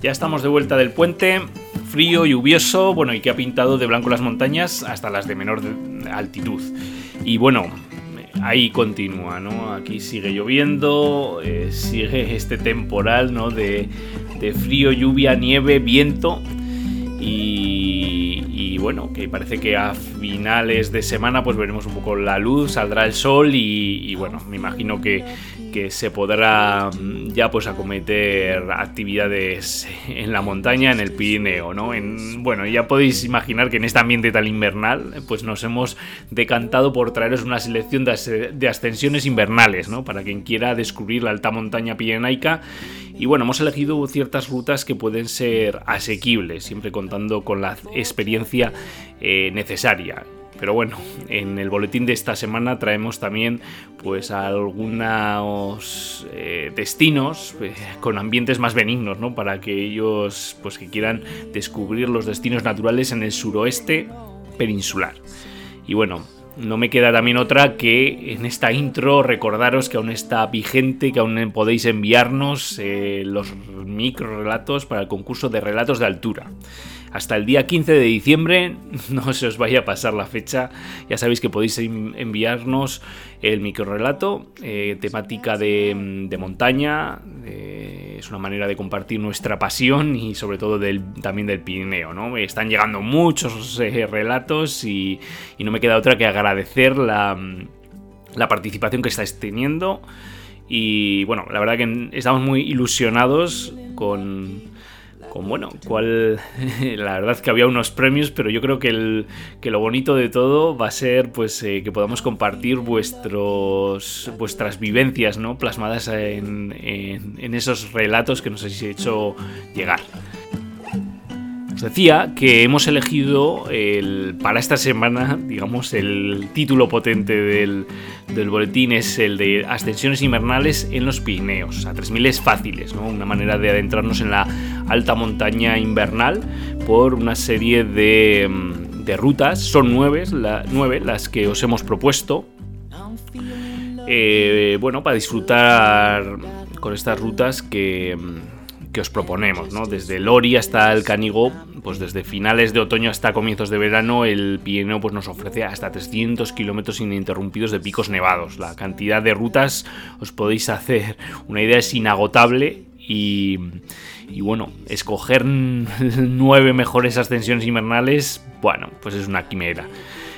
Ya estamos de vuelta del puente, frío, lluvioso, bueno, y que ha pintado de blanco las montañas hasta las de menor altitud. Y bueno, ahí continúa, ¿no? Aquí sigue lloviendo, eh, sigue este temporal, ¿no? De frío, lluvia, nieve, viento. Bueno, que parece que a finales de semana pues veremos un poco la luz, saldrá el sol y, bueno, me imagino que, que se podrá mm, ya pues acometer actividades en la montaña, en el Pirineo, ¿no? En, bueno, ya podéis imaginar que en este ambiente tan invernal pues nos hemos decantado por traeros una selección de, de ascensiones invernales, ¿no? Para quien quiera descubrir la alta montaña pirenaica y bueno, hemos elegido ciertas rutas que pueden ser asequibles, siempre contando con la experiencia eh, necesaria. Pero bueno, en el boletín de esta semana traemos también pues algunos eh, destinos eh, con ambientes más benignos, ¿no? Para aquellos pues que quieran descubrir los destinos naturales en el suroeste peninsular. Y bueno, no me queda también otra que en esta intro recordaros que aún está vigente, que aún podéis enviarnos eh, los micro relatos para el concurso de relatos de altura. Hasta el día 15 de diciembre, no se os vaya a pasar la fecha, ya sabéis que podéis en- enviarnos el microrelato, eh, temática de, montaña, es una manera de compartir nuestra pasión y sobre todo del, también del Pirineo, ¿no? Están llegando muchos eh, relatos y, y no me queda otra que agradecer la, la participación que estáis teniendo. Y bueno, la verdad que estamos muy ilusionados con, con bueno, cuál. La verdad que había unos premios, pero yo creo que, el, que lo bonito de todo va a ser pues eh, que podamos compartir vuestros, vuestras vivencias, ¿no? Plasmadas en, en- en esos relatos que nos habéis hecho llegar. Os decía que hemos elegido el, para esta semana, digamos, el título potente del, del boletín es el de Ascensiones invernales en los Pirineos. A 3000 es fáciles, ¿no? Una manera de adentrarnos en la alta montaña invernal por una serie de, mm, de rutas. Son nueve, la- nueve las que os hemos propuesto. Eh, bueno, para disfrutar con estas rutas que, mm, que os proponemos, ¿no? Desde Lori hasta el Canigó, pues desde finales de otoño hasta comienzos de verano, el Pirineo pues nos ofrece hasta 300 kilómetros ininterrumpidos de picos nevados. La cantidad de rutas, os podéis hacer una idea, es inagotable y, y bueno, escoger nueve mejores ascensiones invernales, bueno, pues es una quimera.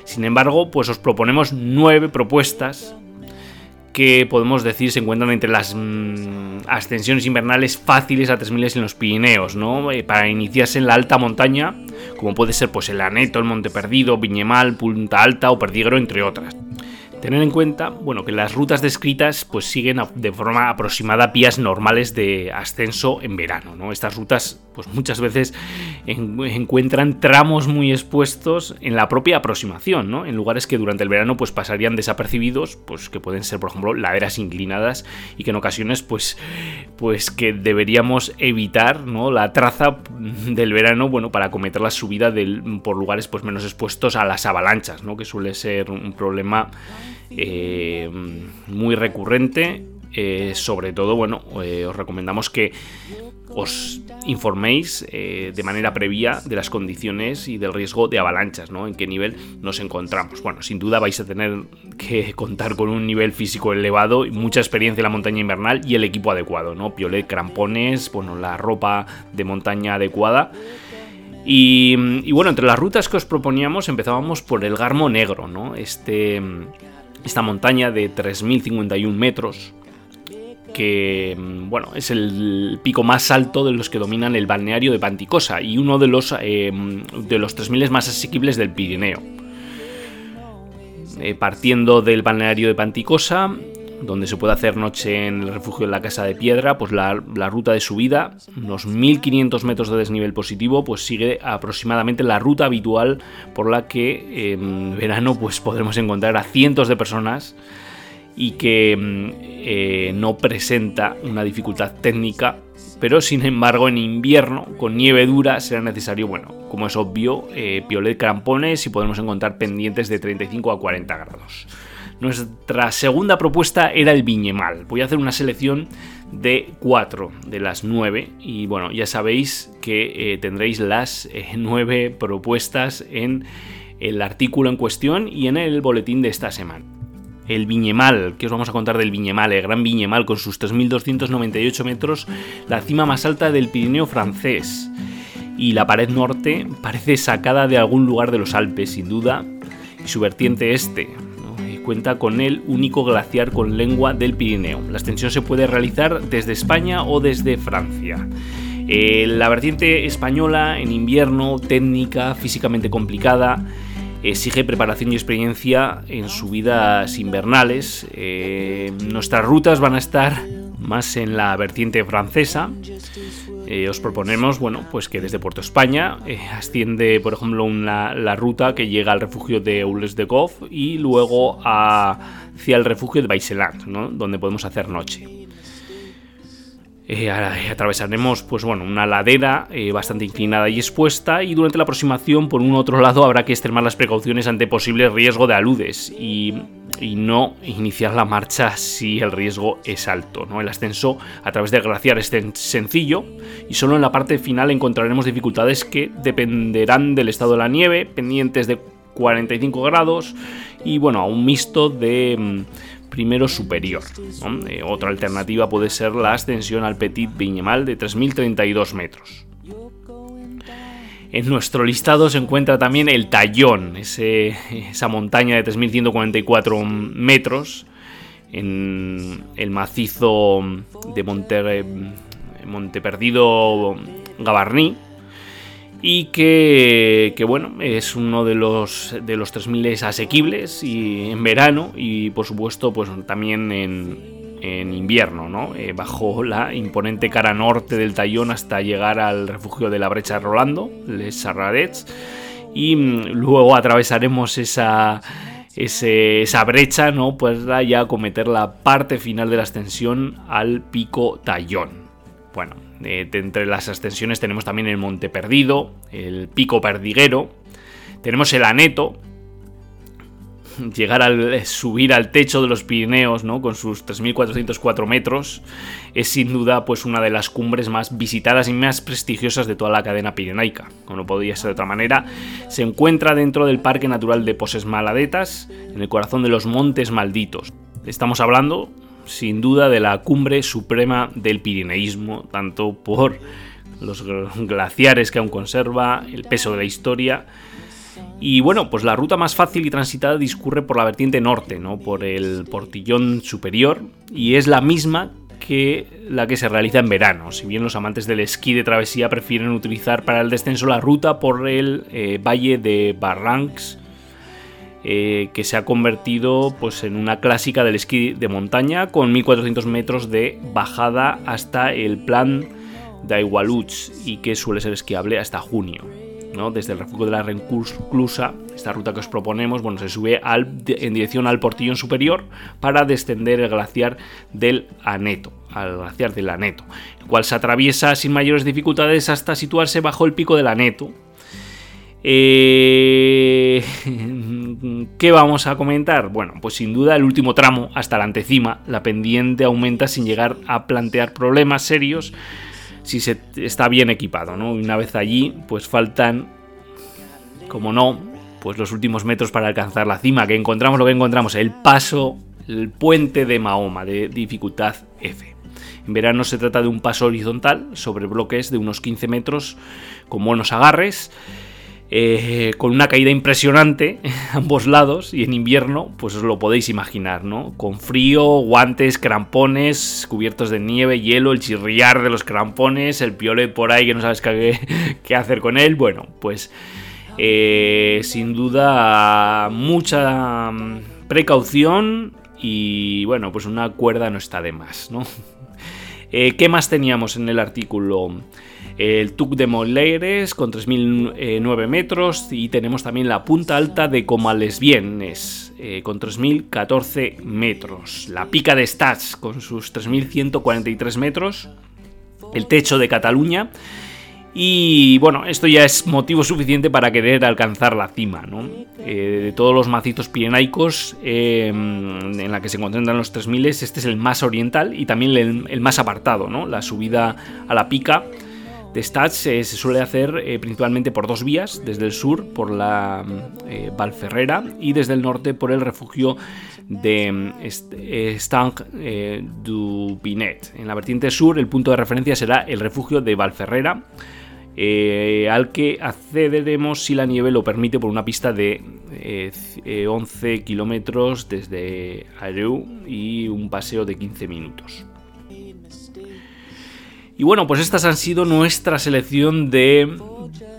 Sin embargo, pues os proponemos nueve propuestas que podemos decir se encuentran entre las mm, ascensiones invernales fáciles a 3000 en los Pirineos, ¿no? Eh, para iniciarse en la alta montaña, como puede ser pues el Aneto, el Monte Perdido, Viñemal, Punta Alta o Perdigro, entre otras. Tener en cuenta, bueno, que las rutas descritas pues siguen de forma aproximada vías normales de ascenso en verano, ¿no? Estas rutas pues muchas veces en- encuentran tramos muy expuestos en la propia aproximación, ¿no? En lugares que durante el verano pues pasarían desapercibidos, pues que pueden ser por ejemplo laderas inclinadas y que en ocasiones pues pues que deberíamos evitar, ¿no? La traza del verano, bueno, para acometer la subida del- por lugares pues menos expuestos a las avalanchas, ¿no? Que suele ser un problema eh, muy recurrente eh, sobre todo, bueno, eh, os recomendamos que os informéis de manera previa de las condiciones y del riesgo de avalanchas, ¿no? En qué nivel nos encontramos. Bueno, sin duda vais a tener que contar con un nivel físico elevado y mucha experiencia en la montaña invernal y el equipo adecuado, ¿no? Piolet, crampones, bueno, la ropa de montaña adecuada. Y bueno, entre las rutas que os proponíamos empezábamos por el Garmo Negro, ¿no? Este, esta montaña de 3.051 metros que mm, bueno, es el pico más alto de los que dominan el balneario de Panticosa y uno de los, eh, de los 3.000 más asequibles del Pirineo. Eh, partiendo del balneario de Panticosa, donde se puede hacer noche en el refugio de la Casa de Piedra, pues la, ruta de subida, unos 1500 metros de desnivel positivo, pues sigue aproximadamente la ruta habitual por la que en verano pues podremos encontrar a cientos de personas y que mm, eh, no presenta una dificultad técnica, pero sin embargo en invierno con nieve dura será necesario, bueno, como es obvio, eh, piolet crampones y podemos encontrar pendientes de 35 a 40 grados. Nuestra segunda propuesta era el Viñemal. Voy a hacer una selección de 4 de las 9 y bueno, ya sabéis que eh, tendréis las 9 propuestas en el artículo en cuestión y en el boletín de esta semana el Viñemal. ¿Qué os vamos a contar del Viñemal? El Gran Viñemal con sus 3.298 metros, la cima más alta del Pirineo francés. Y la pared norte parece sacada de algún lugar de los Alpes, sin duda, y su vertiente este. Cuenta con el único glaciar con lengua del Pirineo. La extensión se puede realizar desde España o desde Francia. Eh, la vertiente española en invierno, técnica, físicamente complicada, exige preparación y experiencia en subidas invernales. Eh, nuestras rutas van a estar más en la vertiente francesa. Eh, os proponemos, bueno, pues que desde Puerto España eh, asciende, por ejemplo, la ruta que llega al refugio de Eules de Goff y luego hacia el refugio de Baiseland, donde podemos hacer noche. Eh, atravesaremos pues bueno, una ladera bastante inclinada y expuesta y durante la aproximación por un otro lado habrá que extremar las precauciones ante posible riesgo de aludes y, no iniciar la marcha si el riesgo es alto. ¿no? El ascenso a través del glaciar es sencillo y solo en la parte final encontraremos dificultades que dependerán del estado de la nieve, pendientes de 45 grados y bueno, a un mixto de mm, primero superior. Eh, otra alternativa puede ser la ascensión al Petit Viñemal de 3.032 metros. En nuestro listado se encuentra también el Tallón, esa montaña de 3.144 metros en el macizo de Monte, Monteperdido Gabarní, y que, bueno, es uno de los, de los 3000 asequibles y en verano y por supuesto pues también en, invierno, ¿no? Eh, bajo la imponente cara norte del Tallón hasta llegar al refugio de la brecha Rolando, Les Sarradets, y mm, luego atravesaremos esa, esa brecha, ¿no? Pues ya acometer la parte final de la ascensión al pico Tallón. Bueno, de, entre las ascensiones tenemos también el Monte Perdido, el Pico Perdiguero, tenemos el Aneto, llegar al subir al techo de los Pirineos, ¿no? Con sus 3.404 metros, es sin duda pues una de las cumbres más visitadas y más prestigiosas de toda la cadena pirenaica. Como no podía ser de otra manera, se encuentra dentro del Parque Natural de Poses Maladetas, en el corazón de los Montes Malditos. Estamos hablando sin duda de la cumbre suprema del pirineísmo, tanto por los glaciares que aún conserva, el peso de la historia. Y bueno, pues la ruta más fácil y transitada discurre por la vertiente norte, ¿no? por el portillón superior, y es la misma que la que se realiza en verano. Si bien los amantes del esquí de travesía prefieren utilizar para el descenso la ruta por el eh, valle de Barrancs eh, que se ha convertido pues, en una clásica del esquí de montaña con 1400 metros de bajada hasta el plan de Igualuch y que suele ser esquiable hasta junio. ¿No? Desde el refugio de la Renclusa, esta ruta que os proponemos, bueno, se sube en dirección al portillón superior para descender el glaciar del Aneto, al glaciar del Aneto, el cual se atraviesa sin mayores dificultades hasta situarse bajo el pico del Aneto, eh, ¿Qué vamos a comentar? Bueno, pues sin duda el último tramo hasta la antecima, la pendiente aumenta sin llegar a plantear problemas serios si se está bien equipado, ¿no? Una vez allí, pues faltan, como no, pues los últimos metros para alcanzar la cima, que encontramos lo que encontramos, el paso, el puente de Mahoma de dificultad F. En verano se trata de un paso horizontal sobre bloques de unos 15 metros con buenos agarres eh, con una caída impresionante a ambos lados y en invierno, pues os lo podéis imaginar, ¿no? Con frío, guantes, crampones, cubiertos de nieve, hielo, el chirriar de los crampones, el piolet por ahí que no sabes qué, hacer con él, bueno, pues eh, sin duda mucha mm, precaución y bueno, pues una cuerda no está de más, ¿no? Eh, ¿Qué más teníamos en el artículo? El Tuc de Moleres con 3.009 metros y tenemos también la punta alta de Comalesbienes eh, con 3.014 metros, la pica de Stats con sus 3.143 metros, el techo de Cataluña y bueno, esto ya es motivo suficiente para querer alcanzar la cima. Eh, de todos los macitos pirenaicos eh, en la que se concentran los 3000, este es el más oriental y también el, el, más apartado, ¿no? La subida a la pica de Stats eh, se suele hacer eh, principalmente por dos vías, desde el sur por la eh, Valferrera y desde el norte por el refugio de Stang du Pinet. En la vertiente sur el punto de referencia será el refugio de Valferrera. al que accederemos si la nieve lo permite por una pista de 11 kilómetros desde Areu y un paseo de 15 minutos. Y bueno, pues estas han sido nuestra selección de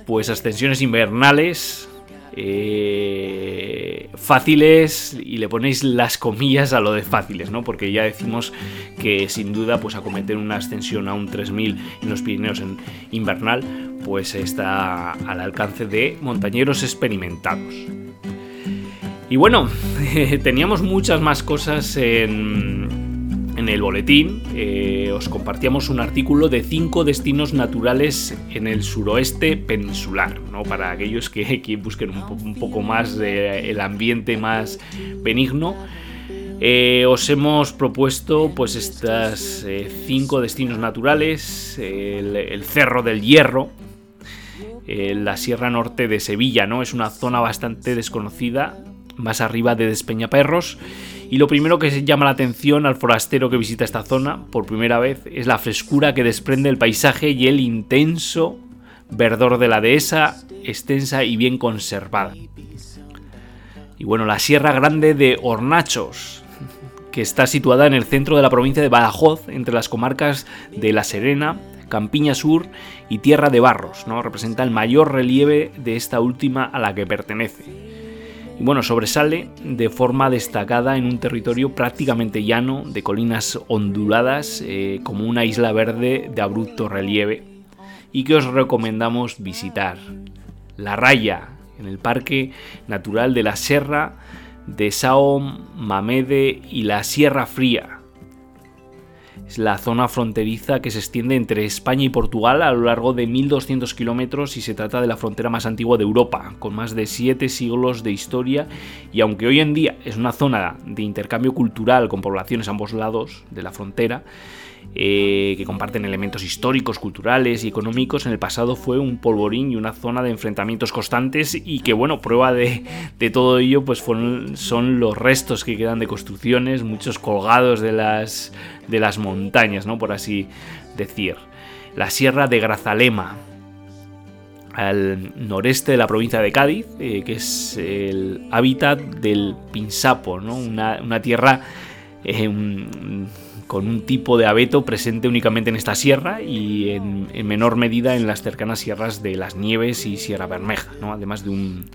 pues ascensiones invernales eh, fáciles y le ponéis las comillas a lo de fáciles, ¿no? Porque ya decimos que sin duda pues acometer una ascensión a un 3000 en los Pirineos en invernal pues está al alcance de montañeros experimentados. Y bueno, teníamos muchas más cosas en en el boletín eh, os compartíamos un artículo de cinco destinos naturales en el suroeste peninsular, ¿no? para aquellos que, busquen un, poco más del ambiente más benigno. Eh, os hemos propuesto pues estas eh, cinco destinos naturales, el, Cerro del Hierro, la Sierra Norte de Sevilla, ¿no? Es una zona bastante desconocida, más arriba de Despeñaperros y lo primero que se llama la atención al forastero que visita esta zona por primera vez es la frescura que desprende el paisaje y el intenso verdor de la dehesa, extensa y bien conservada. Y bueno, la Sierra Grande de Hornachos, que está situada en el centro de la provincia de Badajoz, entre las comarcas de La Serena, Campiña Sur y Tierra de Barros, ¿no? Representa el mayor relieve de esta última a la que pertenece y bueno, sobresale de forma destacada en un territorio prácticamente llano, de colinas onduladas, eh, como una isla verde de abrupto relieve, y que os recomendamos visitar. La Raya, en el Parque Natural de la Serra de Sao Mamede y la Sierra Fría, es la zona fronteriza que se extiende entre España y Portugal a lo largo de 1200 kilómetros y se trata de la frontera más antigua de Europa, con más de 7 siglos de historia y aunque hoy en día es una zona de intercambio cultural con poblaciones a ambos lados de la frontera, eh, que comparten elementos históricos, culturales y económicos, en el pasado fue un polvorín y una zona de enfrentamientos constantes y que, bueno, prueba de, todo ello pues son los restos que quedan de construcciones, muchos colgados de las, de las montañas, ¿no? Por así decir. La Sierra de Grazalema, al noreste de la provincia de Cádiz, eh, que es el hábitat del Pinsapo, ¿no? una, tierra con un tipo de abeto presente únicamente en esta sierra y en, menor medida en las cercanas sierras de Las Nieves y Sierra Bermeja, además de un,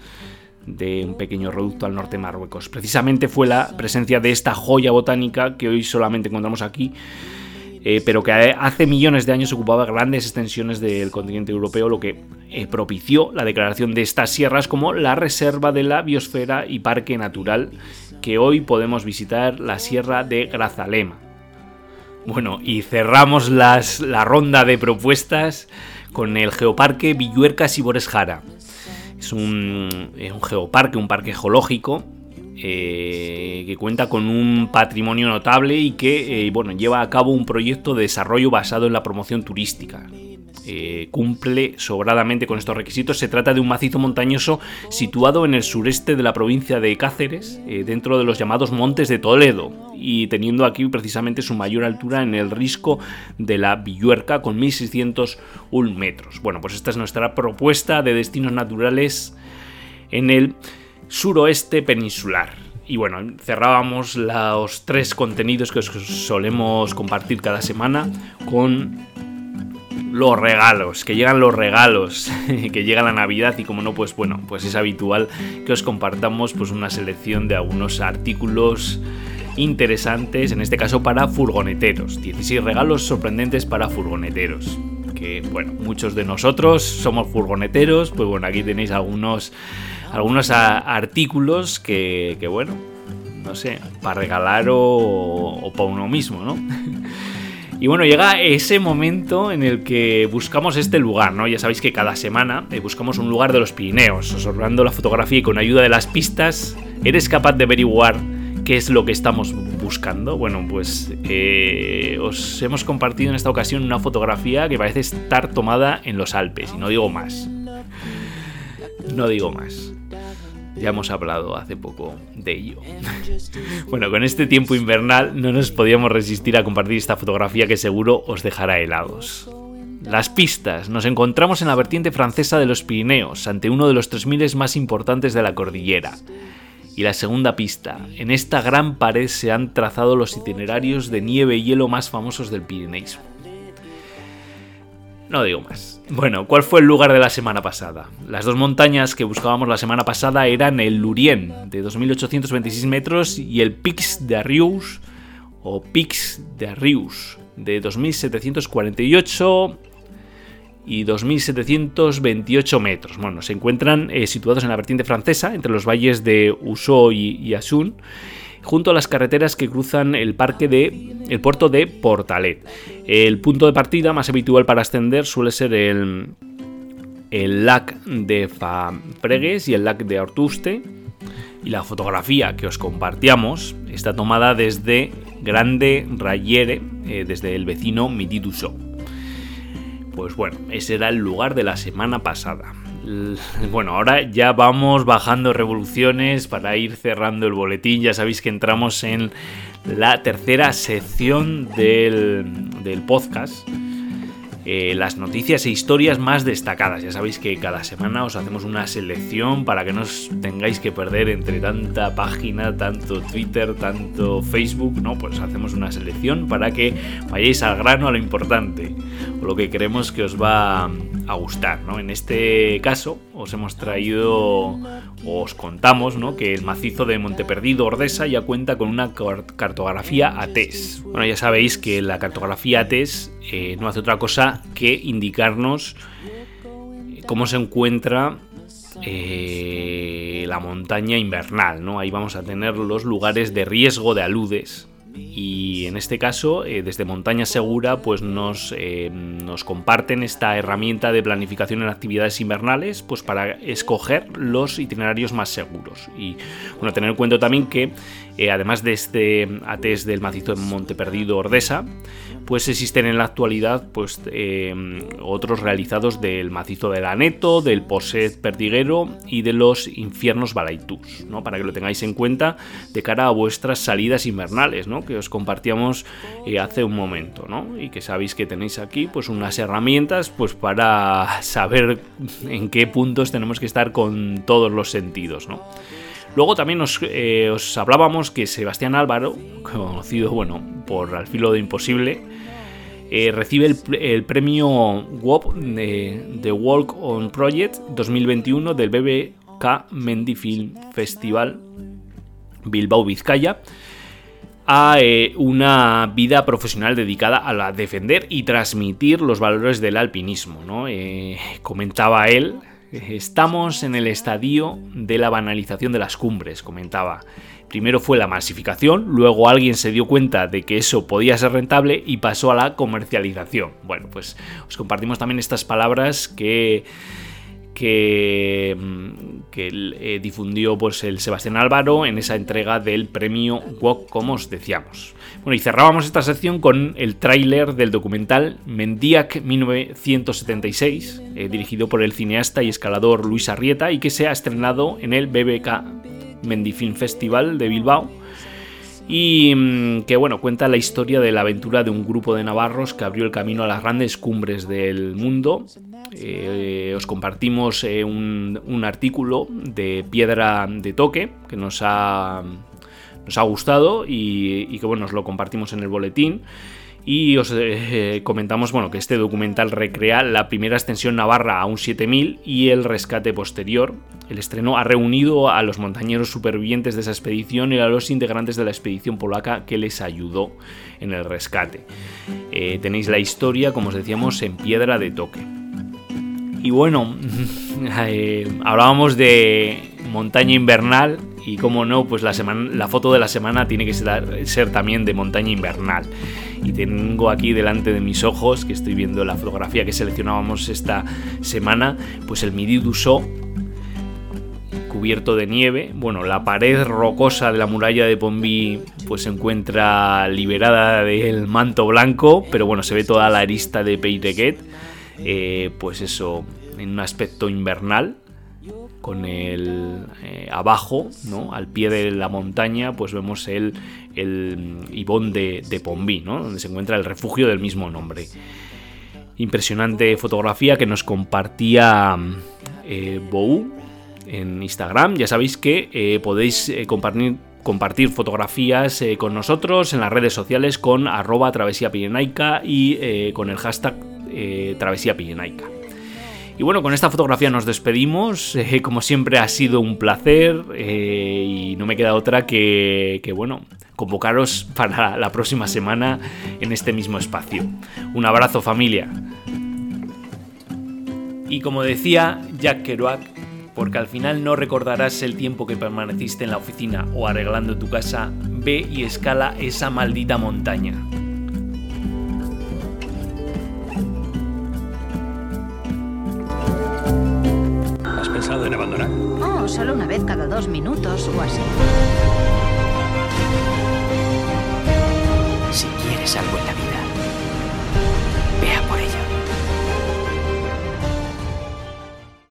de un pequeño reducto al norte de Marruecos. Precisamente fue la presencia de esta joya botánica que hoy solamente encontramos aquí, eh, pero que hace millones de años ocupaba grandes extensiones del continente europeo, lo que eh, propició la declaración de estas sierras como la reserva de la biosfera y parque natural que hoy podemos visitar, la Sierra de Grazalema. Bueno, y cerramos la ronda de propuestas con el Geoparque Villuercas y Boresjara, Es un, un geoparque, un parque geológico eh, que cuenta con un patrimonio notable y que eh, bueno, lleva a cabo un proyecto de desarrollo basado en la promoción turística. Eh, cumple sobradamente con estos requisitos. Se trata de un macizo montañoso situado en el sureste de la provincia de Cáceres, dentro de los llamados Montes de Toledo, y teniendo aquí precisamente su mayor altura en el risco de la Villuerca con 1601 metros. Bueno, pues esta es nuestra propuesta de destinos naturales en el suroeste peninsular. Y bueno, cerrábamos los tres contenidos que os solemos compartir cada semana con los regalos, que llegan los regalos, que llega la Navidad y como no, pues bueno, pues es habitual que os compartamos pues una selección de algunos artículos interesantes, en este caso para furgoneteros. 16 regalos sorprendentes para furgoneteros. Que bueno, muchos de nosotros somos furgoneteros, pues bueno, aquí tenéis algunos algunos artículos que, bueno, no sé, para regalar o, para uno mismo, ¿no? Y bueno, llega ese momento en el que buscamos este lugar, ¿no? Ya sabéis que cada semana eh, buscamos un lugar de los Pirineos, observando la fotografía y con ayuda de las pistas, ¿eres capaz de averiguar qué es lo que estamos buscando? Bueno, pues eh, os hemos compartido en esta ocasión una fotografía que parece estar tomada en los Alpes, y no digo más. No digo más. Ya hemos hablado hace poco de ello. bueno, con este tiempo invernal no nos podíamos resistir a compartir esta fotografía que seguro os dejará helados. Las pistas. Nos encontramos en la vertiente francesa de los Pirineos, ante uno de los 3000 más importantes de la cordillera. Y la segunda pista. En esta gran pared se han trazado los itinerarios de nieve y hielo más famosos del Pirineismo. No digo más. Bueno, ¿cuál fue el lugar de la semana pasada? Las dos montañas que buscábamos la semana pasada eran el Lurien, de 2.826 metros, y el Pix de Arrius, o Pix de Arrius, de 2.748 y 2.728 metros. Bueno, se encuentran eh, situados en la vertiente francesa, entre los valles de Usó y, y Asun, junto a las carreteras que cruzan el parque de el puerto de Portalet. El punto de partida más habitual para ascender suele ser el, el lac de Fapregues y el lac de Ortuste. Y la fotografía que os compartíamos está tomada desde Grande Rayere, eh, desde el vecino Mitiduso. Pues bueno, ese era el lugar de la semana pasada. Bueno, ahora ya vamos bajando revoluciones para ir cerrando el boletín. Ya sabéis que entramos en la tercera sección del, del podcast. Eh, las noticias e historias más destacadas. Ya sabéis que cada semana os hacemos una selección para que no os tengáis que perder entre tanta página, tanto Twitter, tanto Facebook. No, pues hacemos una selección para que vayáis al grano a lo importante o lo que creemos que os va a gustar. ¿no? En este caso os hemos traído, os contamos ¿no? que el macizo de Monteperdido Ordesa ya cuenta con una cartografía ATES. Bueno, ya sabéis que la cartografía ATES eh, no hace otra cosa que indicarnos cómo se encuentra eh, la montaña invernal, ¿no? Ahí vamos a tener los lugares de riesgo de aludes y en este caso eh, desde Montaña Segura pues nos, eh, comparten esta herramienta de planificación en actividades invernales pues para escoger los itinerarios más seguros y bueno tener en cuenta también que eh, además de este ATES del macizo de Monte Perdido Ordesa pues existen en la actualidad pues otros realizados del macizo del Aneto, del Poset Perdiguero y de los infiernos Balaitús, ¿no? para que lo tengáis en cuenta de cara a vuestras salidas invernales, ¿no? que os compartíamos eh, hace un momento, ¿no? Y que sabéis que tenéis aquí pues unas herramientas pues para saber en qué puntos tenemos que estar con todos los sentidos, ¿no? Luego también eh, os hablábamos que Sebastián Álvaro, conocido bueno por Al filo de imposible, eh, recibe el, premio WOP de, de, Walk on Project 2021 del BBK Mendy Film Festival Bilbao Vizcaya a eh, una vida profesional dedicada a la defender y transmitir los valores del alpinismo. ¿no? Comentaba él, estamos en el estadio de la banalización de las cumbres, comentaba. Primero fue la masificación, luego alguien se dio cuenta de que eso podía ser rentable y pasó a la comercialización. Bueno, pues os compartimos también estas palabras que que, mm, que eh, difundió pues, el Sebastián Álvaro en esa entrega del premio WOC, como os decíamos. Bueno, y cerrábamos esta sección con el tráiler del documental Mendiac 1976, eh, dirigido por el cineasta y escalador Luis Arrieta y que se ha estrenado en el BBK Mendifilm Festival de Bilbao y mm, que bueno, cuenta la historia de la aventura de un grupo de navarros que abrió el camino a las grandes cumbres del mundo. Eh, os compartimos eh, un, artículo de Piedra de Toque que nos ha, nos ha gustado y, y que bueno, os lo compartimos en el boletín y os eh, comentamos bueno, que este documental recrea la primera extensión navarra a un 7000 y el rescate posterior. El estreno ha reunido a los montañeros supervivientes de esa expedición y a los integrantes de la expedición polaca que les ayudó en el rescate. Eh, tenéis la historia, como os decíamos, en piedra de toque. Y bueno, eh, hablábamos de montaña invernal y como no, pues la, foto de la semana tiene que ser, también de montaña invernal. Y tengo aquí delante de mis ojos, que estoy viendo la fotografía que seleccionábamos esta semana, pues el Midi Dussault cubierto de nieve. Bueno, la pared rocosa de la muralla de Pombi pues se encuentra liberada del manto blanco, pero bueno, se ve toda la arista de Peitequet, eh, pues eso, en un aspecto invernal con el eh, abajo, ¿no? al pie de la montaña, pues vemos el, el Ibón de, de Pombí, ¿no? donde se encuentra el refugio del mismo nombre. Impresionante fotografía que nos compartía eh, Bou en Instagram. Ya sabéis que eh, podéis eh, compartir, fotografías con nosotros en las redes sociales con arroba travesía y con el hashtag pirenaica. Y bueno, con esta fotografía nos despedimos. Eh, como siempre ha sido un placer eh, y no me queda otra que, bueno, convocaros para la próxima semana en este mismo espacio. Un abrazo familia. Y como decía Jack Kerouac, porque al final no recordarás el tiempo que permaneciste en la oficina o arreglando tu casa, ve y escala esa maldita montaña. Solo una vez cada dos minutos o así. Si quieres algo en la vida